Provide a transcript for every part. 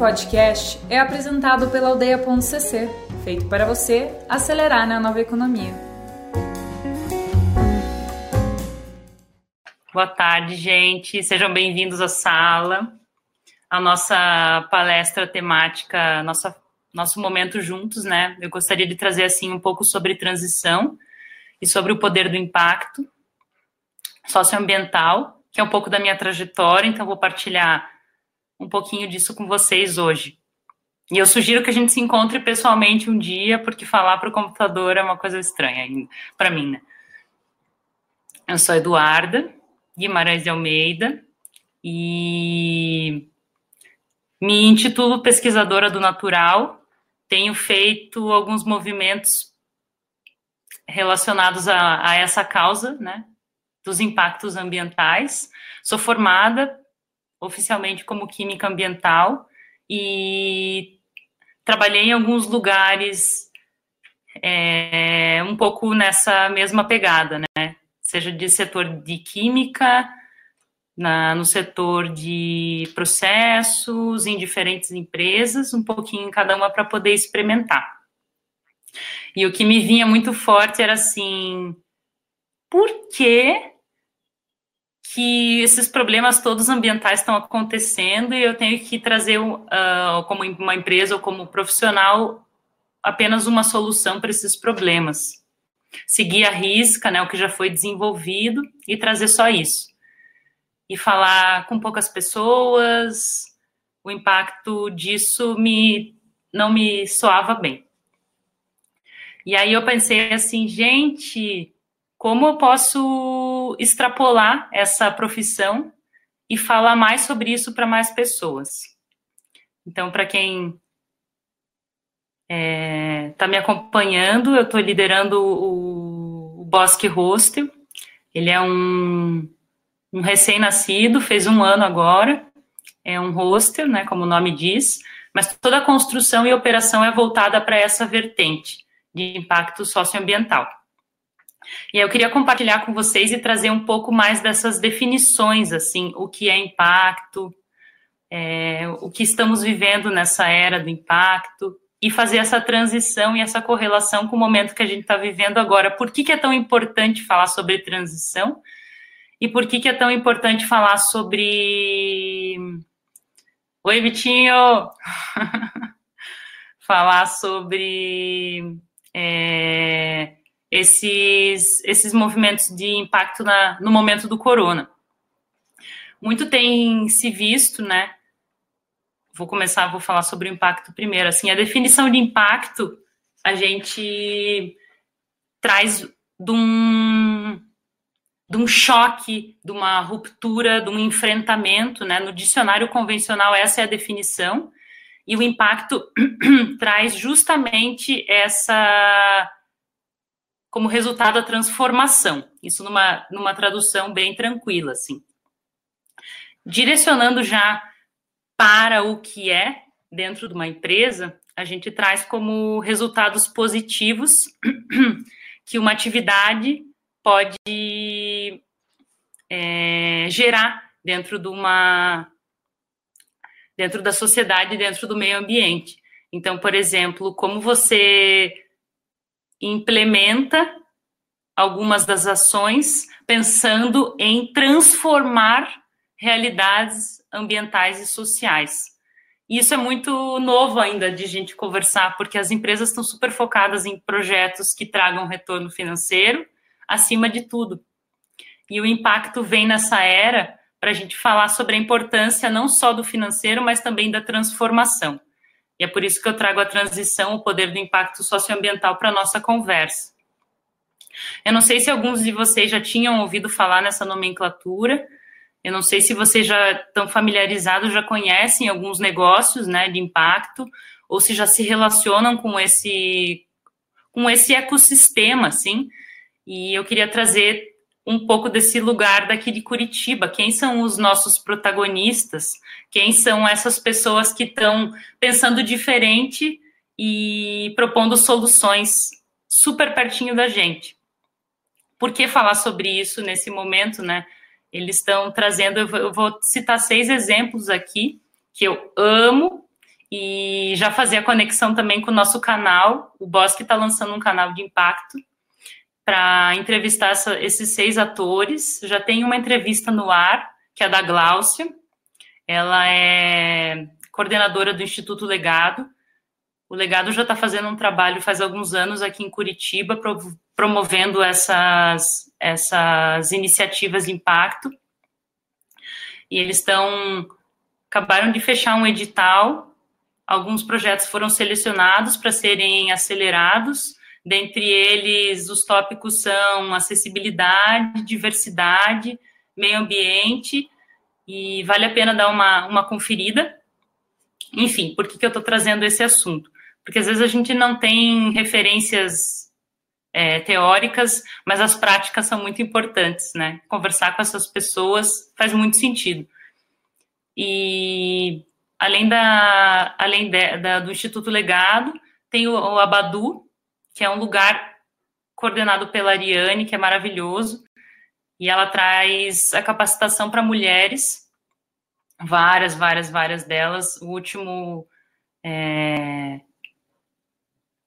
podcast é apresentado pela Aldeia.cc, feito para você acelerar na nova economia. Boa tarde, gente. Sejam bem-vindos à sala, a nossa palestra temática, nossa, nosso momento juntos, né? Eu gostaria de trazer assim um pouco sobre transição e sobre o poder do impacto socioambiental, que é um pouco da minha trajetória, então vou partilhar um pouquinho disso com vocês hoje. E eu sugiro que a gente se encontre pessoalmente um dia, porque falar para o computador é uma coisa estranha para mim, né? Eu sou Eduarda Guimarães de Almeida e me intitulo pesquisadora do natural. Tenho feito alguns movimentos relacionados a, a essa causa, né, dos impactos ambientais. Sou formada oficialmente como química ambiental e trabalhei em alguns lugares é, um pouco nessa mesma pegada, né? Seja de setor de química, na, no setor de processos, em diferentes empresas, um pouquinho em cada uma para poder experimentar. E o que me vinha muito forte era assim: por que que esses problemas todos ambientais estão acontecendo e eu tenho que trazer, uh, como uma empresa ou como profissional, apenas uma solução para esses problemas. Seguir a risca, né, o que já foi desenvolvido e trazer só isso. E falar com poucas pessoas, o impacto disso me não me soava bem. E aí eu pensei assim, gente, como eu posso extrapolar essa profissão e falar mais sobre isso para mais pessoas. Então, para quem está é, tá me acompanhando, eu estou liderando o, o Bosque Hostel. Ele é um, um recém-nascido, fez um ano agora. É um hostel, né, como o nome diz, mas toda a construção e operação é voltada para essa vertente de impacto socioambiental. E eu queria compartilhar com vocês e trazer um pouco mais dessas definições, assim, o que é impacto, é, o que estamos vivendo nessa era do impacto, e fazer essa transição e essa correlação com o momento que a gente está vivendo agora. Por que, que é tão importante falar sobre transição? E por que, que é tão importante falar sobre. Oi, Vitinho! falar sobre. É esses, esses movimentos de impacto na, no momento do corona. Muito tem se visto, né? Vou começar, vou falar sobre o impacto primeiro. Assim, a definição de impacto a gente traz de um, de um choque, de uma ruptura, de um enfrentamento, né? No dicionário convencional, essa é a definição, e o impacto traz justamente essa como resultado a transformação. Isso numa, numa tradução bem tranquila, assim. Direcionando já para o que é dentro de uma empresa, a gente traz como resultados positivos que uma atividade pode é, gerar dentro de uma dentro da sociedade, dentro do meio ambiente. Então, por exemplo, como você implementa algumas das ações pensando em transformar realidades ambientais e sociais. Isso é muito novo ainda de gente conversar, porque as empresas estão super focadas em projetos que tragam retorno financeiro acima de tudo. E o impacto vem nessa era para a gente falar sobre a importância não só do financeiro, mas também da transformação. E é por isso que eu trago a transição, o poder do impacto socioambiental para a nossa conversa. Eu não sei se alguns de vocês já tinham ouvido falar nessa nomenclatura. Eu não sei se vocês já estão familiarizados, já conhecem alguns negócios né, de impacto, ou se já se relacionam com esse, com esse ecossistema, assim. E eu queria trazer um pouco desse lugar daqui de Curitiba. Quem são os nossos protagonistas? Quem são essas pessoas que estão pensando diferente e propondo soluções super pertinho da gente? Por que falar sobre isso nesse momento, né? Eles estão trazendo, eu vou citar seis exemplos aqui que eu amo e já fazer a conexão também com o nosso canal. O Bosque está lançando um canal de impacto para entrevistar essa, esses seis atores. Já tem uma entrevista no ar, que é da Gláucia. Ela é coordenadora do Instituto Legado. O Legado já está fazendo um trabalho faz alguns anos aqui em Curitiba, promovendo essas, essas iniciativas de impacto. E eles estão acabaram de fechar um edital. Alguns projetos foram selecionados para serem acelerados. Dentre eles, os tópicos são acessibilidade, diversidade, meio ambiente, e vale a pena dar uma, uma conferida. Enfim, por que, que eu estou trazendo esse assunto? Porque às vezes a gente não tem referências é, teóricas, mas as práticas são muito importantes, né? Conversar com essas pessoas faz muito sentido. E além, da, além de, da, do Instituto Legado, tem o, o Abadu, que é um lugar coordenado pela Ariane, que é maravilhoso, e ela traz a capacitação para mulheres, várias, várias, várias delas. O último, é,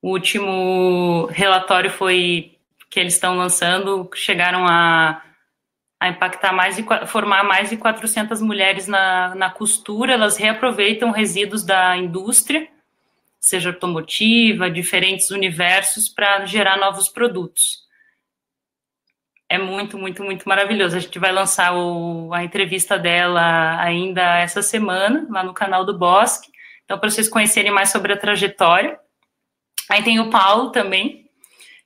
o último relatório foi que eles estão lançando, chegaram a a impactar mais de formar mais de 400 mulheres na, na costura, elas reaproveitam resíduos da indústria, seja automotiva, diferentes universos, para gerar novos produtos. É muito, muito, muito maravilhoso. A gente vai lançar o, a entrevista dela ainda essa semana, lá no canal do Bosque. Então, para vocês conhecerem mais sobre a trajetória. Aí tem o Paulo também,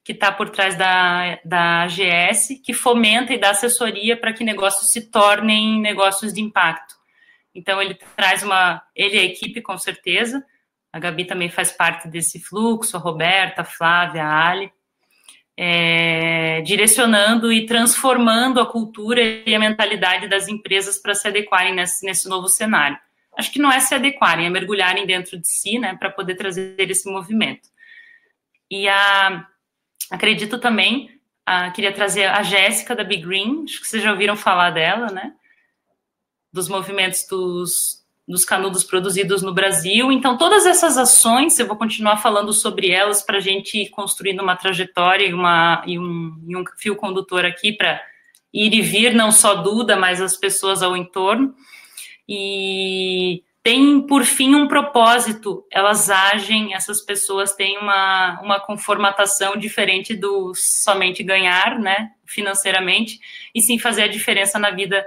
que está por trás da, da AGS, que fomenta e dá assessoria para que negócios se tornem negócios de impacto. Então, ele traz uma. Ele e a equipe, com certeza. A Gabi também faz parte desse fluxo, a Roberta, a Flávia, a Ali. É, direcionando e transformando a cultura e a mentalidade das empresas para se adequarem nesse, nesse novo cenário. Acho que não é se adequarem, é mergulharem dentro de si, né, para poder trazer esse movimento. E a, Acredito também, ah, queria trazer a Jéssica da Big Green, acho que vocês já ouviram falar dela, né? Dos movimentos dos, dos canudos produzidos no Brasil. Então, todas essas ações, eu vou continuar falando sobre elas para a gente ir construindo uma trajetória e, uma, e, um, e um fio condutor aqui para ir e vir, não só Duda, mas as pessoas ao entorno. E tem, por fim, um propósito, elas agem, essas pessoas têm uma, uma conformatação diferente do somente ganhar, né, financeiramente, e sim fazer a diferença na vida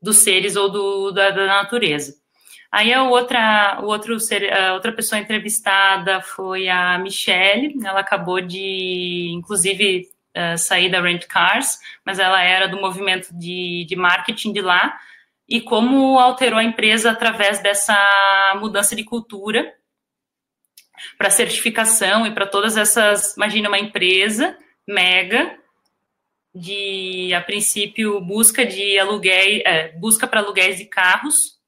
dos seres ou do, da, da natureza. Aí a outra, outro a outra pessoa entrevistada foi a Michelle, ela acabou de, inclusive, uh, sair da Rent Cars, mas ela era do movimento de, de marketing de lá, e como alterou a empresa através dessa mudança de cultura para certificação e para todas essas. Imagina uma empresa mega de, a princípio, busca de aluguel, é, busca para aluguéis de carros,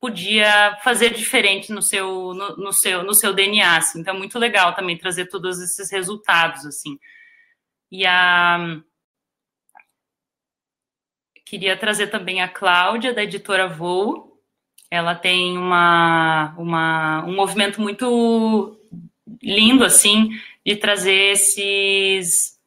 podia fazer diferente no seu, no, no, seu, no seu DNA. Assim. Então, é muito legal também trazer todos esses resultados. assim. E a Queria trazer também a Cláudia, da editora Voo. Ela tem uma, uma, um movimento muito lindo, assim, de trazer esses,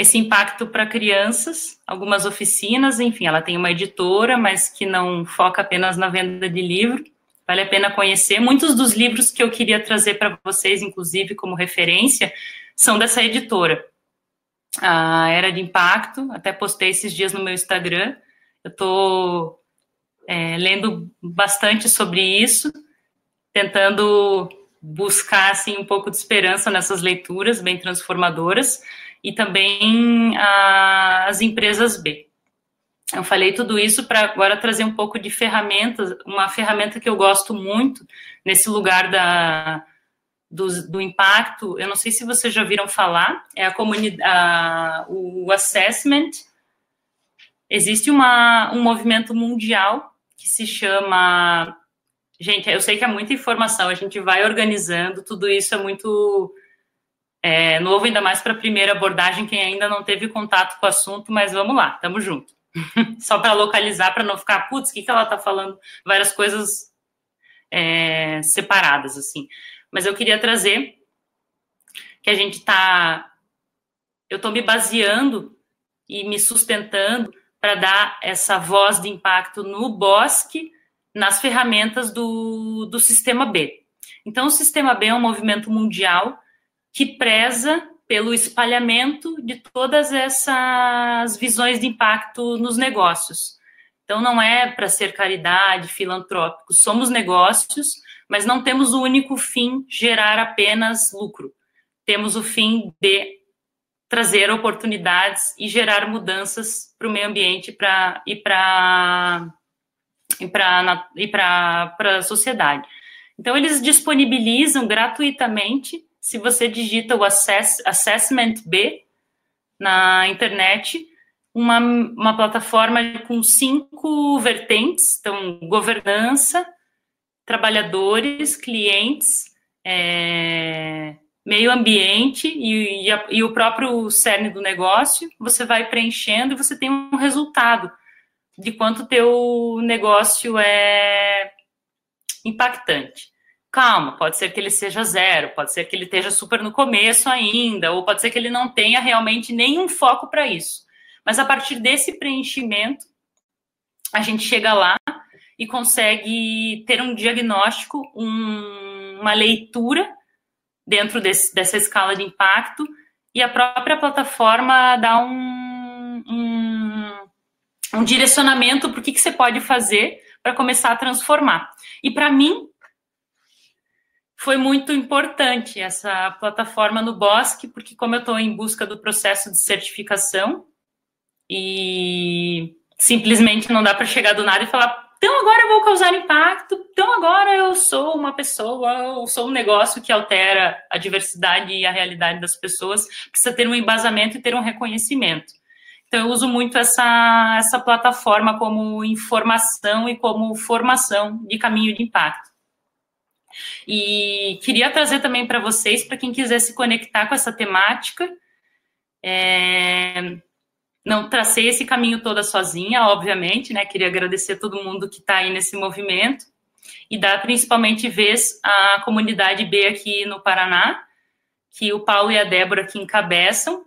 esse impacto para crianças, algumas oficinas, enfim, ela tem uma editora, mas que não foca apenas na venda de livro. Vale a pena conhecer. Muitos dos livros que eu queria trazer para vocês, inclusive como referência, são dessa editora a Era de Impacto, até postei esses dias no meu Instagram. Eu estou é, lendo bastante sobre isso, tentando buscar assim um pouco de esperança nessas leituras bem transformadoras e também a, as empresas B. Eu falei tudo isso para agora trazer um pouco de ferramentas, uma ferramenta que eu gosto muito nesse lugar da, do, do impacto, eu não sei se vocês já viram falar, é a comunidade, o assessment. Existe uma, um movimento mundial que se chama. Gente, eu sei que é muita informação, a gente vai organizando, tudo isso é muito é, novo, ainda mais para a primeira abordagem, quem ainda não teve contato com o assunto, mas vamos lá, tamo junto. Só para localizar, para não ficar, putz, o que, que ela está falando? Várias coisas é, separadas, assim. Mas eu queria trazer que a gente está. Eu estou me baseando e me sustentando para dar essa voz de impacto no bosque, nas ferramentas do, do Sistema B. Então, o Sistema B é um movimento mundial que preza pelo espalhamento de todas essas visões de impacto nos negócios. Então, não é para ser caridade, filantrópico, somos negócios, mas não temos o único fim gerar apenas lucro. Temos o fim de trazer oportunidades e gerar mudanças para o meio ambiente e para e para a sociedade. Então, eles disponibilizam gratuitamente se você digita o Assess, Assessment B na internet, uma, uma plataforma com cinco vertentes, então, governança, trabalhadores, clientes, é, meio ambiente e, e, a, e, o próprio cerne do negócio, você vai preenchendo e você tem um resultado de quanto teu negócio é impactante calma, pode ser que ele seja zero, pode ser que ele esteja super no começo ainda, ou pode ser que ele não tenha realmente nenhum foco para isso. Mas a partir desse preenchimento, a gente chega lá e consegue ter um diagnóstico, um, uma leitura dentro desse, dessa escala de impacto, e a própria plataforma dá um, um, um direcionamento para o que, que você pode fazer para começar a transformar. E para mim, foi muito importante essa plataforma no Bosque, porque como eu estou em busca do processo de certificação e simplesmente não dá para chegar do nada e falar, então agora eu vou causar impacto, então agora eu sou uma pessoa, eu sou um negócio que altera a diversidade e a realidade das pessoas, precisa ter um embasamento e ter um reconhecimento. Então eu uso muito essa, essa plataforma como informação e como formação de caminho de impacto. E queria trazer também para vocês, para quem quiser se conectar com essa temática, é... não tracei esse caminho toda sozinha, obviamente, né? Queria agradecer a todo mundo que está aí nesse movimento e dar principalmente vez à comunidade B aqui no Paraná, que o Paulo e a Débora aqui encabeçam.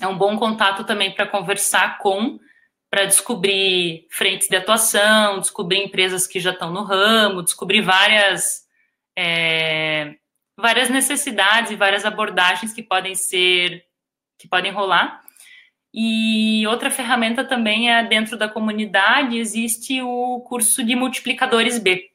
É um bom contato também para conversar com para descobrir frentes de atuação, descobrir empresas que já estão no ramo, descobrir várias, é, várias necessidades e várias abordagens que podem ser, que podem rolar. E outra ferramenta também é dentro da comunidade, existe o curso de multiplicadores B,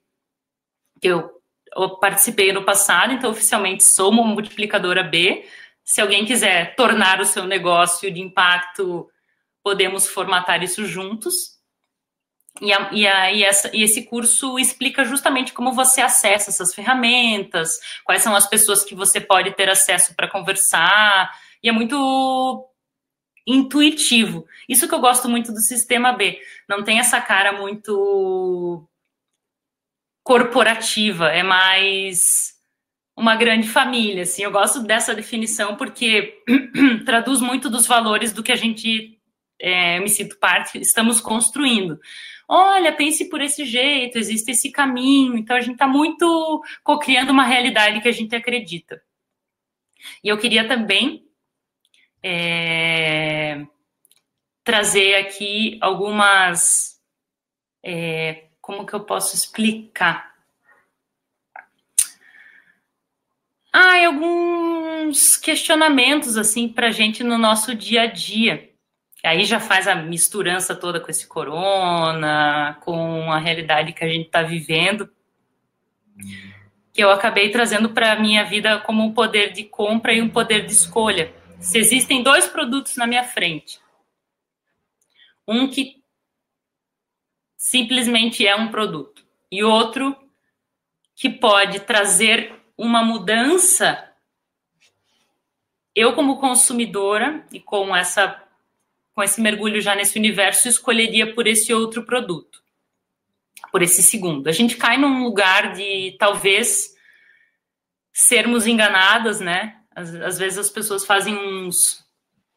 que eu, eu participei no passado, então oficialmente sou uma multiplicadora B. Se alguém quiser tornar o seu negócio de impacto podemos formatar isso juntos. E, a, e, a, e, essa, e esse curso explica justamente como você acessa essas ferramentas, quais são as pessoas que você pode ter acesso para conversar, e é muito intuitivo. Isso que eu gosto muito do sistema B. Não tem essa cara muito corporativa, é mais uma grande família, assim. Eu gosto dessa definição porque traduz muito dos valores do que a gente é, me sinto parte, estamos construindo. Olha, pense por esse jeito, existe esse caminho. Então, a gente está muito co-criando uma realidade que a gente acredita. E eu queria também é, trazer aqui algumas. É, como que eu posso explicar? Ah, alguns questionamentos assim para a gente no nosso dia a dia. Aí já faz a misturança toda com esse corona, com a realidade que a gente está vivendo, que eu acabei trazendo para a minha vida como um poder de compra e um poder de escolha. Se existem dois produtos na minha frente, um que simplesmente é um produto e outro que pode trazer uma mudança, eu como consumidora e com essa com esse mergulho já nesse universo, escolheria por esse outro produto, por esse segundo. A gente cai num lugar de talvez sermos enganadas, né? Às, às vezes as pessoas fazem uns,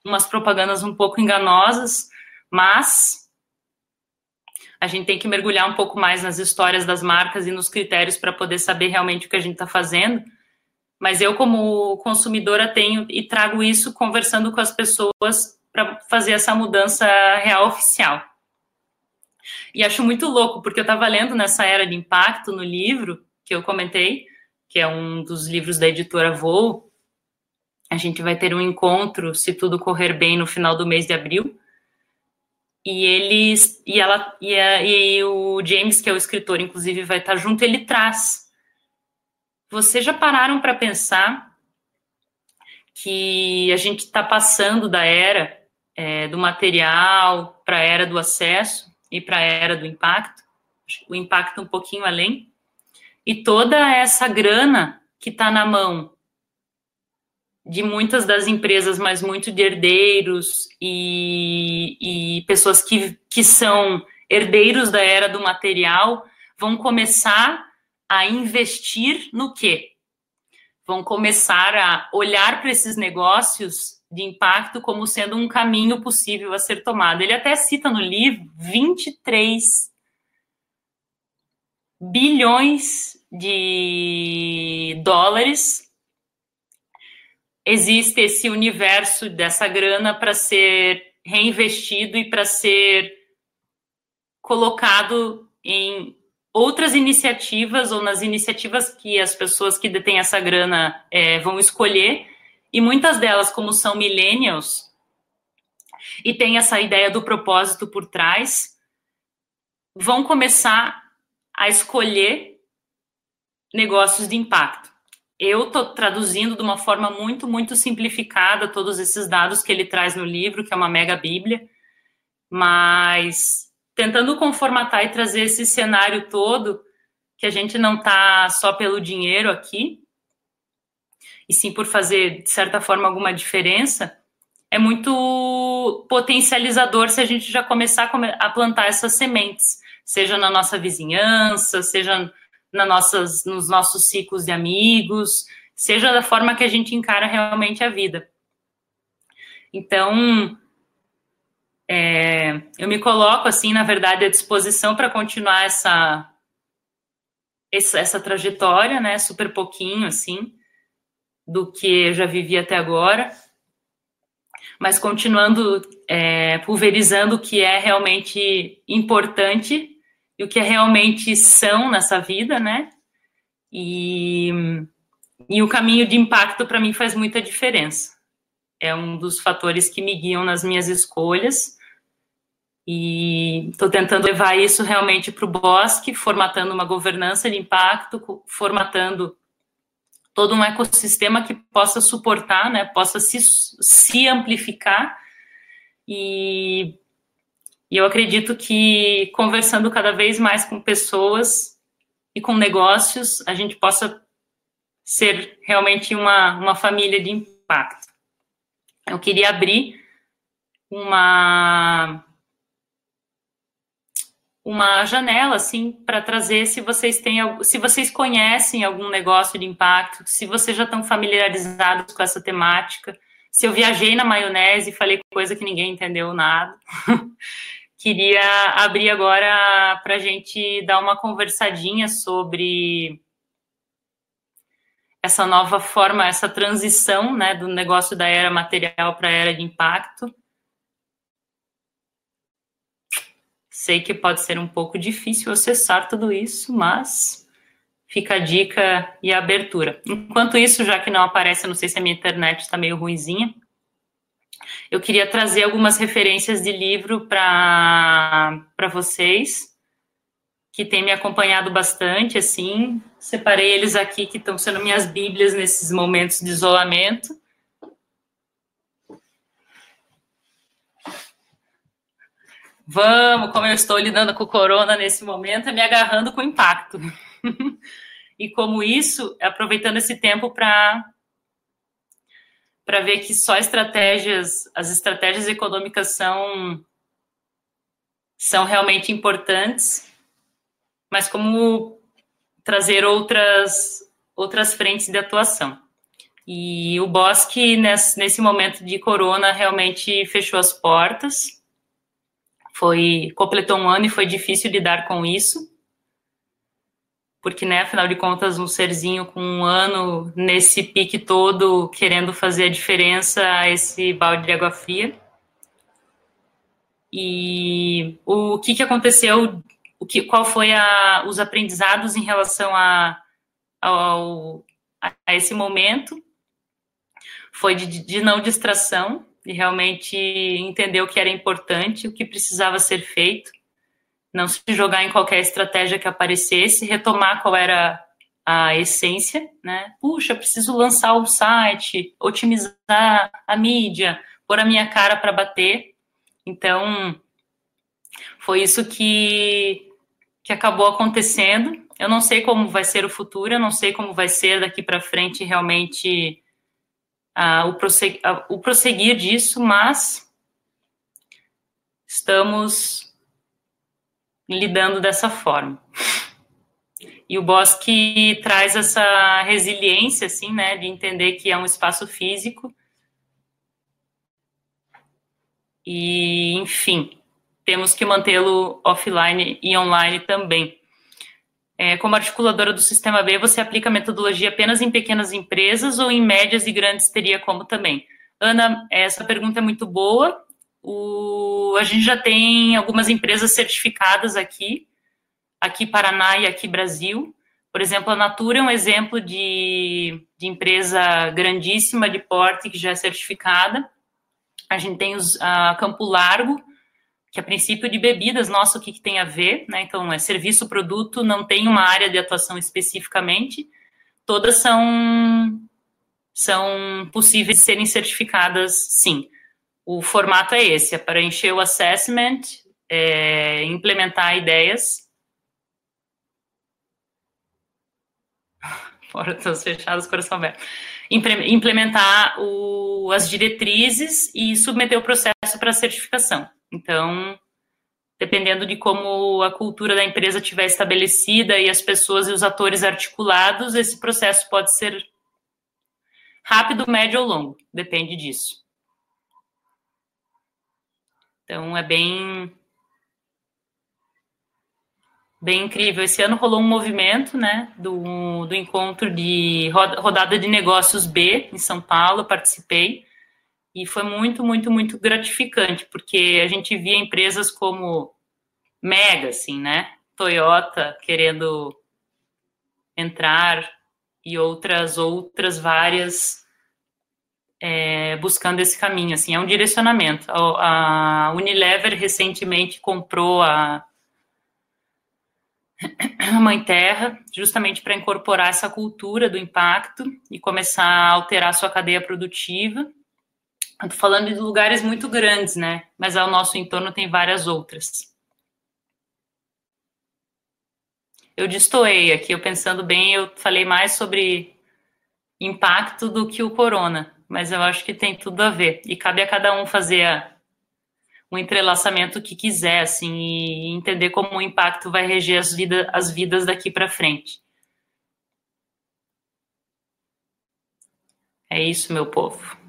umas propagandas um pouco enganosas, mas a gente tem que mergulhar um pouco mais nas histórias das marcas e nos critérios para poder saber realmente o que a gente está fazendo. Mas eu, como consumidora, tenho e trago isso conversando com as pessoas para fazer essa mudança real oficial. E acho muito louco, porque eu estava lendo nessa era de impacto no livro que eu comentei, que é um dos livros da editora Voo. A gente vai ter um encontro, se tudo correr bem, no final do mês de abril. E eles e ela e, a, e o James, que é o escritor, inclusive, vai estar junto. Ele traz. Vocês já pararam para pensar que a gente está passando da era é, do material para a era do acesso e para a era do impacto? O impacto um pouquinho além e toda essa grana que está na mão de muitas das empresas, mas muito de herdeiros e, e pessoas que, que são herdeiros da era do material, vão começar a investir no quê? Vão começar a olhar para esses negócios de impacto como sendo um caminho possível a ser tomado. Ele até cita no livro 23 bilhões de dólares. Existe esse universo dessa grana para ser reinvestido e para ser colocado em outras iniciativas ou nas iniciativas que as pessoas que detêm essa grana é, vão escolher. E muitas delas, como são millennials, e tem essa ideia do propósito por trás, vão começar a escolher negócios de impacto. Eu estou traduzindo de uma forma muito, muito simplificada todos esses dados que ele traz no livro, que é uma mega bíblia, mas tentando conformatar e trazer esse cenário todo, que a gente não está só pelo dinheiro aqui, e sim por fazer, de certa forma, alguma diferença, é muito potencializador se a gente já começar a plantar essas sementes seja na nossa vizinhança, seja na nossas, nos nossos ciclos de amigos, seja da forma que a gente encara realmente a vida. Então, é, eu me coloco, assim, na verdade, à disposição para continuar essa, essa, essa, trajetória, né, super pouquinho, assim, do que eu já vivi até agora, mas continuando é, pulverizando o que é realmente importante e o que realmente são nessa vida, né? E, e o caminho de impacto para mim faz muita diferença. É um dos fatores que me guiam nas minhas escolhas. E estou tentando levar isso realmente para o bosque, formatando uma governança de impacto, formatando todo um ecossistema que possa suportar, né, possa se, se amplificar e e eu acredito que conversando cada vez mais com pessoas e com negócios, a gente possa ser realmente uma, uma família de impacto. Eu queria abrir uma uma janela assim para trazer se vocês têm se vocês conhecem algum negócio de impacto, se vocês já estão familiarizados com essa temática, se eu viajei na maionese e falei coisa que ninguém entendeu nada. queria abrir agora para a gente dar uma conversadinha sobre essa nova forma, essa transição né, do negócio da era material para a era de impacto. Sei que pode ser um pouco difícil acessar tudo isso, mas fica a dica e a abertura. Enquanto isso, já que não aparece, não sei se a minha internet está meio ruinzinha, eu queria trazer algumas referências de livro para vocês, que têm me acompanhado bastante, assim. Separei eles aqui, que estão sendo minhas bíblias nesses momentos de isolamento. Vamos, como eu estou lidando com o corona nesse momento, é me agarrando com impacto. e como isso, aproveitando esse tempo para para ver que só estratégias, as estratégias econômicas são são realmente importantes, mas como trazer outras outras frentes de atuação. E o Bosque, nesse, nesse momento de corona, realmente fechou as portas. Foi completou um ano e foi difícil lidar com isso, porque, né, afinal de contas, um serzinho com um ano nesse pique todo, querendo fazer a diferença, esse balde de água fria. E o que, que aconteceu, o que, qual foi a, os aprendizados em relação a, ao, a esse momento? Foi de, de não distração, de realmente entender o que era importante, o que precisava ser feito, não se jogar em qualquer estratégia que aparecesse, retomar qual era a essência, né? Puxa, preciso lançar o site, otimizar a mídia, pôr a minha cara para bater. Então, foi isso que, que acabou acontecendo. Eu não sei como vai ser o futuro, eu não sei como vai ser daqui para frente realmente uh, o, prosseguir, uh, o prosseguir disso, mas estamos lidando dessa forma. E o Bosque traz essa resiliência, assim, né, de entender que é um espaço físico. E, enfim, temos que mantê-lo offline e online também. É, como articuladora do Sistema B, você aplica a metodologia apenas em pequenas empresas ou em médias e grandes teria como também? Ana, essa pergunta é muito boa. O, a gente já tem algumas empresas certificadas aqui, aqui Paraná e aqui Brasil. Por exemplo, a Natura é um exemplo de, de empresa grandíssima de porte que já é certificada. A gente tem os, a Campo Largo, que a princípio de bebidas, nossa, o que, que tem a ver, né? Então, é serviço, produto, não tem uma área de atuação especificamente, todas são, são possíveis de serem certificadas, sim. O formato é esse, é para encher o assessment, é, implementar ideias. Portas fechadas, coração aberto. Implementar o, as diretrizes e submeter o processo para certificação. Então, dependendo de como a cultura da empresa estiver estabelecida e as pessoas e os atores articulados, esse processo pode ser rápido, médio ou longo, depende disso. Então, é bem bem incrível. Esse ano rolou um movimento, né, do, do encontro de rodada de negócios B em São Paulo, participei. E foi muito, muito, muito gratificante, porque a gente via empresas como Mega, assim, né? Toyota querendo entrar e outras, outras várias é, buscando esse caminho, assim, é um direcionamento. A, Unilever recentemente comprou a, a Mãe Terra, justamente para incorporar essa cultura do impacto e começar a alterar sua cadeia produtiva. Estou falando de lugares muito grandes, né? Mas ao nosso entorno tem várias outras. Eu destoei aqui, eu pensando bem, eu falei mais sobre impacto do que o corona, mas eu acho que tem tudo a ver. E cabe a cada um fazer a, um entrelaçamento que quiser, assim, e entender como o impacto vai reger as, vida, as vidas daqui para frente. É isso, meu povo.